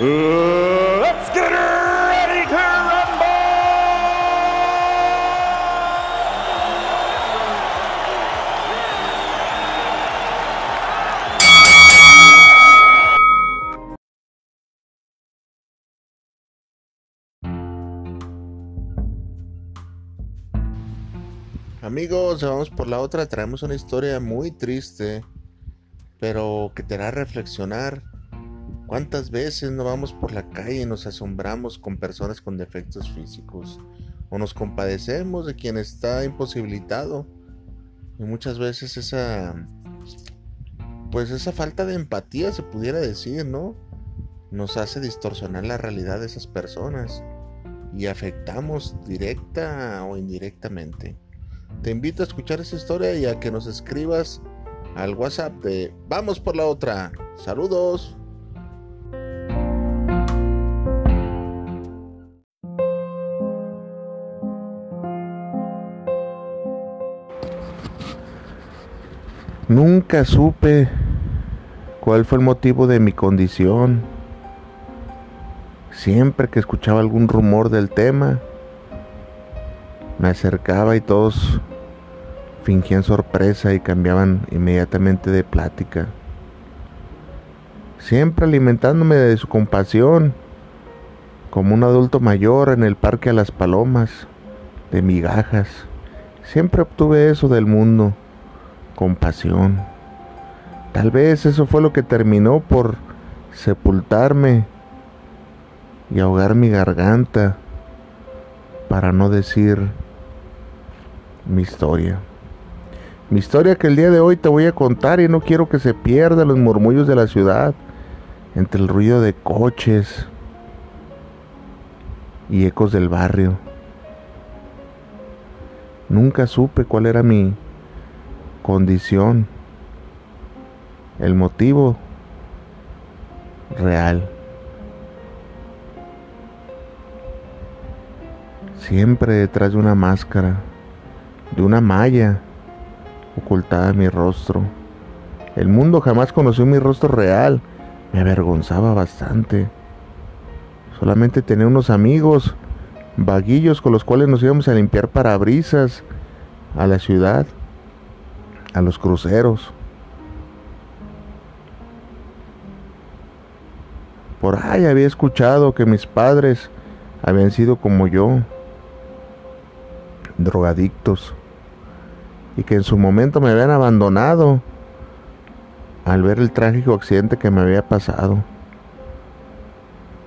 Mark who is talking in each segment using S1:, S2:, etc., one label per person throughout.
S1: let's get ready!
S2: Amigos, vamos por la otra. Traemos una historia muy triste, pero que te hará reflexionar. ¿Cuántas veces no vamos por la calle y nos asombramos con personas con defectos físicos? O nos compadecemos de quien está imposibilitado. Y muchas veces esa. Pues esa falta de empatía, se pudiera decir, ¿no? Nos hace distorsionar la realidad de esas personas. Y afectamos directa o indirectamente. Te invito a escuchar esa historia y a que nos escribas al WhatsApp de Vamos por la otra. Saludos. Nunca supe cuál fue el motivo de mi condición. Siempre que escuchaba algún rumor del tema, me acercaba y todos fingían sorpresa y cambiaban inmediatamente de plática, siempre alimentándome de su compasión, como un adulto mayor en el parque a las palomas, de migajas. Siempre obtuve eso del mundo, compasión. Tal vez eso fue lo que terminó por sepultarme y ahogar mi garganta, para no decir mi historia. Mi historia que el día de hoy te voy a contar y no quiero que se pierda los murmullos de la ciudad, entre el ruido de coches y ecos del barrio. Nunca supe cuál era mi condición, el motivo real. Siempre detrás de una máscara, de una malla ocultada mi rostro. El mundo jamás conoció mi rostro real. Me avergonzaba bastante. Solamente tenía unos amigos, vaguillos con los cuales nos íbamos a limpiar parabrisas a la ciudad, a los cruceros. Por ahí había escuchado que mis padres habían sido como yo, drogadictos y que en su momento me habían abandonado al ver el trágico accidente que me había pasado.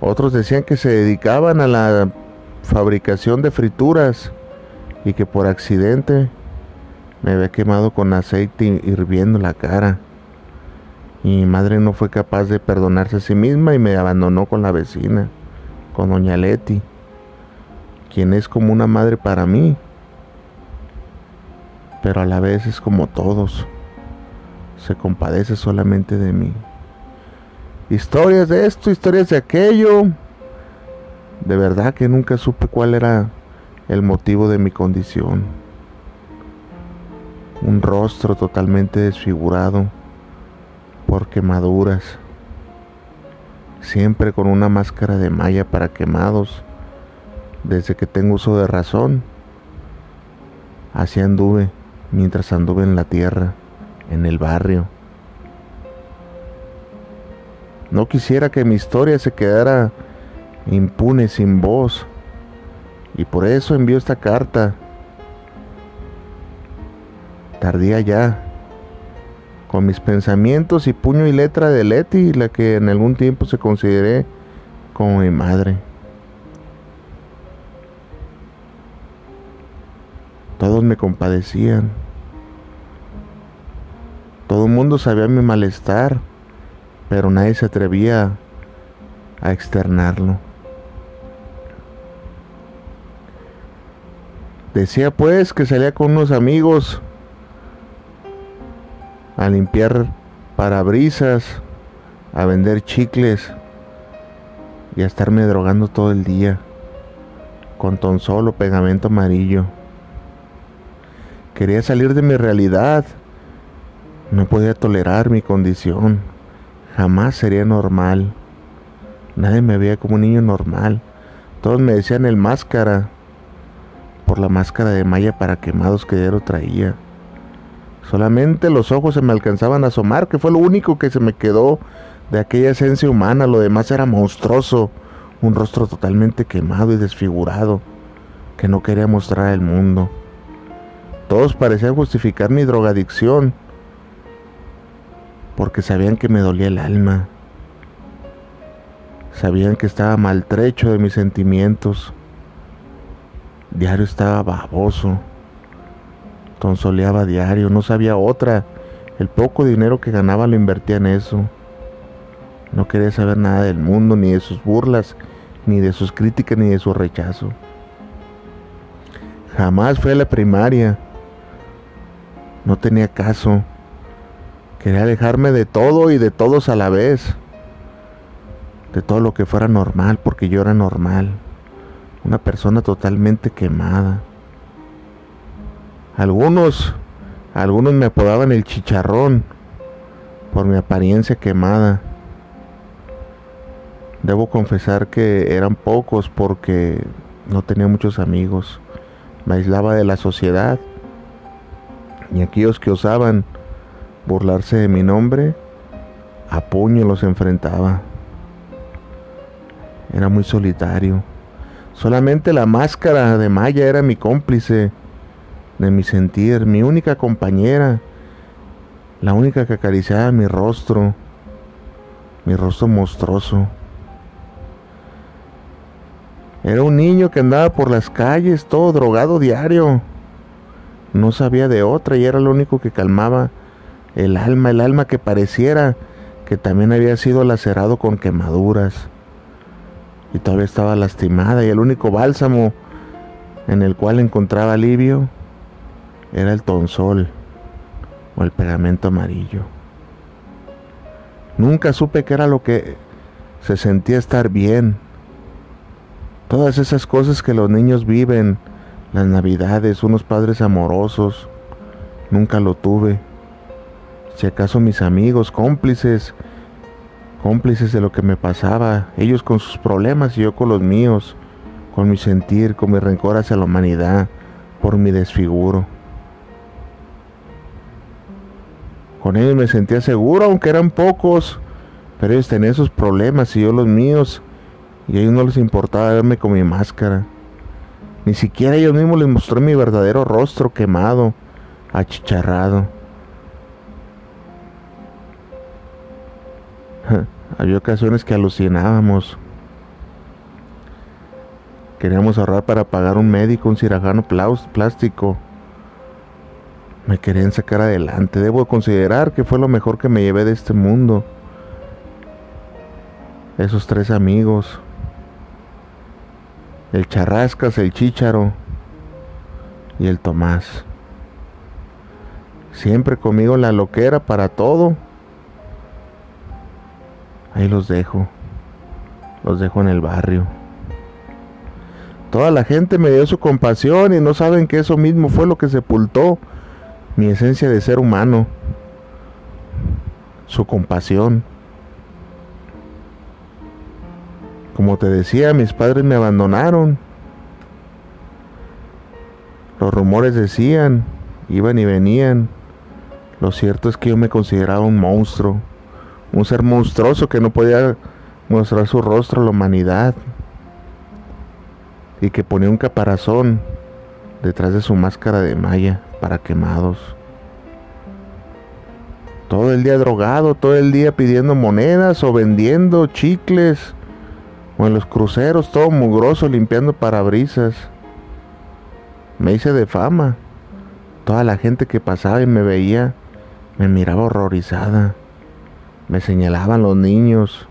S2: Otros decían que se dedicaban a la fabricación de frituras y que por accidente me había quemado con aceite hirviendo la cara. Mi madre no fue capaz de perdonarse a sí misma y me abandonó con la vecina, con doña Leti, quien es como una madre para mí pero a la vez es como todos, se compadece solamente de mí. Historias de esto, historias de aquello. De verdad que nunca supe cuál era el motivo de mi condición. Un rostro totalmente desfigurado por quemaduras. Siempre con una máscara de malla para quemados. Desde que tengo uso de razón. Así anduve mientras anduve en la tierra, en el barrio. No quisiera que mi historia se quedara impune sin voz. Y por eso envío esta carta tardía ya. Con mis pensamientos y puño y letra de Leti, la que en algún tiempo se consideré como mi madre. Todos me compadecían. Todo el mundo sabía mi malestar, pero nadie se atrevía a externarlo. Decía pues que salía con unos amigos a limpiar parabrisas, a vender chicles y a estarme drogando todo el día con tonsol o pegamento amarillo. Quería salir de mi realidad. No podía tolerar mi condición. Jamás sería normal. Nadie me veía como un niño normal. Todos me decían el máscara por la máscara de malla para quemados que lo traía. Solamente los ojos se me alcanzaban a asomar, que fue lo único que se me quedó de aquella esencia humana. Lo demás era monstruoso, un rostro totalmente quemado y desfigurado, que no quería mostrar al mundo. Todos parecían justificar mi drogadicción, porque sabían que me dolía el alma. Sabían que estaba maltrecho de mis sentimientos Diario estaba baboso. Tonsoleaba diario, no sabía otra. El poco dinero que ganaba lo invertía en eso. No quería saber nada del mundo, ni de sus burlas, ni de sus críticas, ni de su rechazo. Jamás fue a la primaria. No tenía caso. Quería alejarme de todo y de todos a la vez. De todo lo que fuera normal, porque yo era normal una persona totalmente quemada. Algunos, algunos me apodaban el chicharrón por mi apariencia quemada. Debo confesar que eran pocos porque no tenía muchos amigos. Me aislaba de la sociedad. Y aquellos que osaban burlarse de mi nombre, a puño los enfrentaba. Era muy solitario. Solamente la máscara de Maya era mi cómplice de mi sentir, mi única compañera, la única que acariciaba mi rostro, mi rostro monstruoso. Era un niño que andaba por las calles, todo drogado diario. No sabía de otra y era lo único que calmaba el alma, el alma que pareciera que también había sido lacerado con quemaduras y todavía estaba lastimada y el único bálsamo en el cual encontraba alivio era el tonsol o el pegamento amarillo. Nunca supe qué era lo que se sentía estar bien. Todas esas cosas que los niños viven, las navidades, unos padres amorosos, nunca lo tuve. Si acaso mis amigos, cómplices, cómplices de lo que me pasaba, ellos con sus problemas y yo con los míos, con mi sentir, con mi rencor hacia la humanidad, por mi desfiguro. Con ellos me sentía seguro, aunque eran pocos, pero ellos tenían sus problemas y yo los míos, y a ellos no les importaba verme con mi máscara. Ni siquiera ellos mismos les mostré mi verdadero rostro quemado, achicharrado. Había ocasiones que alucinábamos. Queríamos ahorrar para pagar un médico, un cirujano plástico. Me querían sacar adelante. Debo considerar que fue lo mejor que me llevé de este mundo. Esos tres amigos. El Charrascas, el Chícharo y el Tomás. Siempre conmigo la loquera para todo. Ahí los dejo. Los dejo en el barrio. Toda la gente me dio su compasión y no saben que eso mismo fue lo que sepultó mi esencia de ser humano. Su compasión. Como te decía, mis padres me abandonaron. Los rumores decían, iban y venían. Lo cierto es que yo me consideraba un monstruo un ser monstruoso que no podía mostrar su rostro a la humanidad y que ponía un caparazón detrás de su máscara de malla para quemados. Todo el día drogado, todo el día pidiendo monedas o vendiendo chicles o en los cruceros todo mugroso limpiando parabrisas. Me hice de fama. Toda la gente que pasaba y me veía me miraba horrorizada. Me señalaban los niños.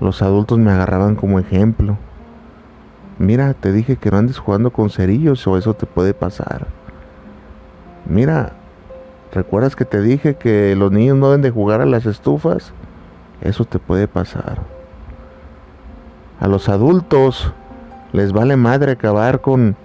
S2: Los adultos me agarraban como ejemplo. Mira, te dije que no andes jugando con cerillos o eso te puede pasar. Mira, ¿recuerdas que te dije que los niños no deben de jugar a las estufas? Eso te puede pasar. A los adultos les vale madre acabar con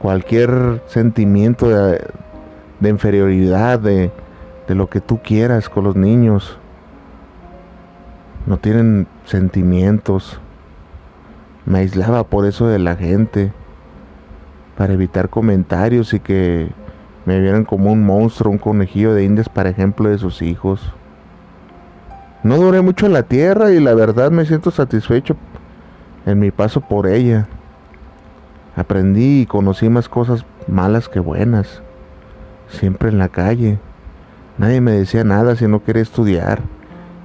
S2: cualquier sentimiento de, inferioridad, de lo que tú quieras con los niños. No tienen sentimientos. Me aislaba por eso de la gente, para evitar comentarios y que me vieran como un monstruo, un conejillo de indias, para ejemplo, de sus hijos. No duré mucho en la tierra y la verdad me siento satisfecho en mi paso por ella. Aprendí y conocí más cosas malas que buenas. Siempre en la calle. Nadie me decía nada si no quería estudiar.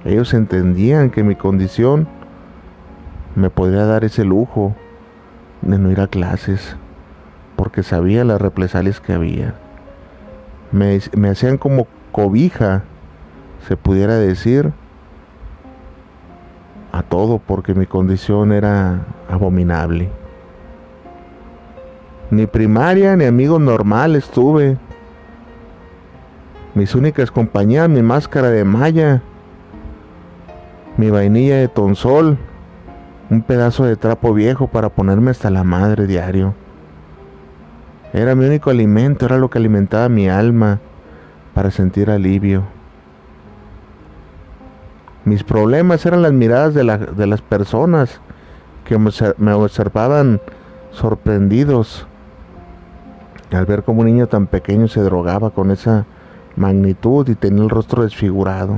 S2: Ellos entendían que mi condición me podría dar ese lujo de no ir a clases, porque sabía las represalias que había. Me, me hacían como cobija, se pudiera decir, a todo, porque mi condición era abominable. Ni primaria ni amigos normales tuve. Mis únicas compañías, mi máscara de malla, mi vainilla de tonsol, un pedazo de trapo viejo para ponerme hasta la madre diario. Era mi único alimento, era lo que alimentaba mi alma para sentir alivio. Mis problemas eran las miradas de, las personas que me observaban sorprendidos al ver cómo un niño tan pequeño se drogaba con esa magnitud y tenía el rostro desfigurado.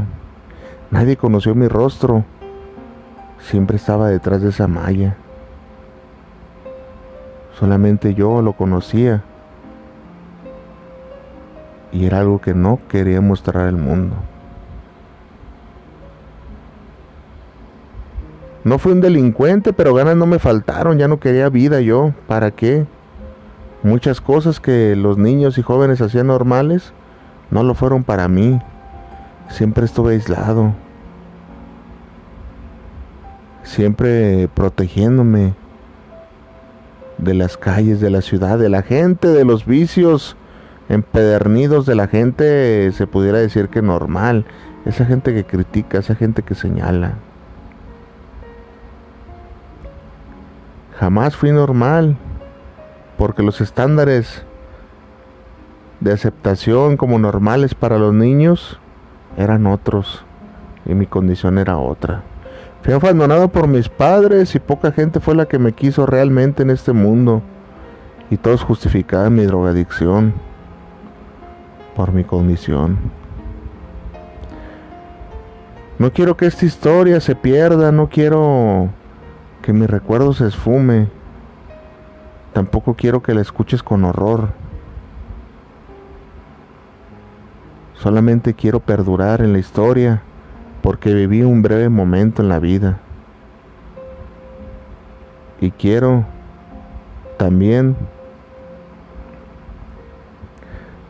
S2: Nadie conoció mi rostro siempre estaba detrás de esa malla. Solamente yo lo conocía. Y era algo que no quería mostrar al mundo. No fui un delincuente, pero ganas no me faltaron, ya no quería vida yo. ¿Para qué? Muchas cosas que los niños y jóvenes hacían normales no lo fueron para mí. Siempre estuve aislado siempre protegiéndome de las calles de la ciudad, de la gente, de los vicios empedernidos de la gente, se pudiera decir que normal, esa gente que critica, esa gente que señala. Jamás fui normal, porque los estándares de aceptación como normales para los niños eran otros y mi condición era otra. Fui abandonado por mis padres y poca gente fue la que me quiso realmente en este mundo. Y todos justificaban mi drogadicción por mi condición. No quiero que esta historia se pierda, no quiero que mi recuerdo se esfume. Tampoco quiero que la escuches con horror. Solamente quiero perdurar en la historia porque viví un breve momento en la vida. Y quiero también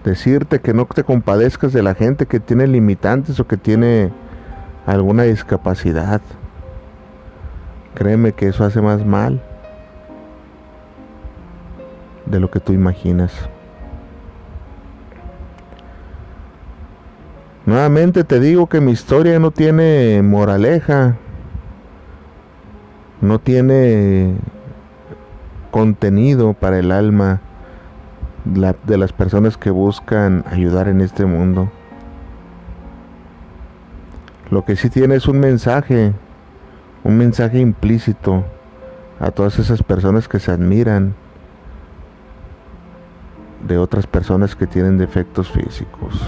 S2: decirte que no te compadezcas de la gente que tiene limitantes o que tiene alguna discapacidad. Créeme que eso hace más mal de lo que tú imaginas. Nuevamente te digo que mi historia no tiene moraleja, no tiene contenido para el alma de las personas que buscan ayudar en este mundo. Lo que sí tiene es un mensaje, un mensaje implícito a todas esas personas que se admiran de otras personas que tienen defectos físicos.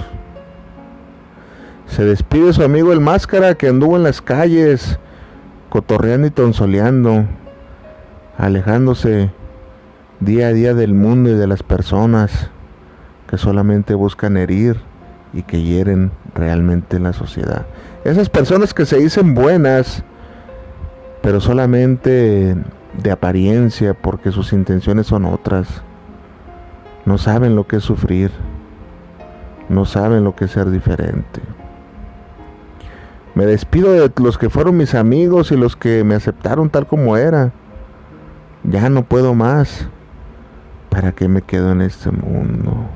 S2: Se despide su amigo el máscara que anduvo en las calles, cotorreando y tonsoleando, alejándose día a día del mundo y de las personas que solamente buscan herir y que hieren realmente en la sociedad. Esas personas que se dicen buenas, pero solamente de apariencia porque sus intenciones son otras. No saben lo que es sufrir. No saben lo que es ser diferente. Me despido de los que fueron mis amigos y los que me aceptaron tal como era. Ya no puedo más. ¿Para qué me quedo en este mundo?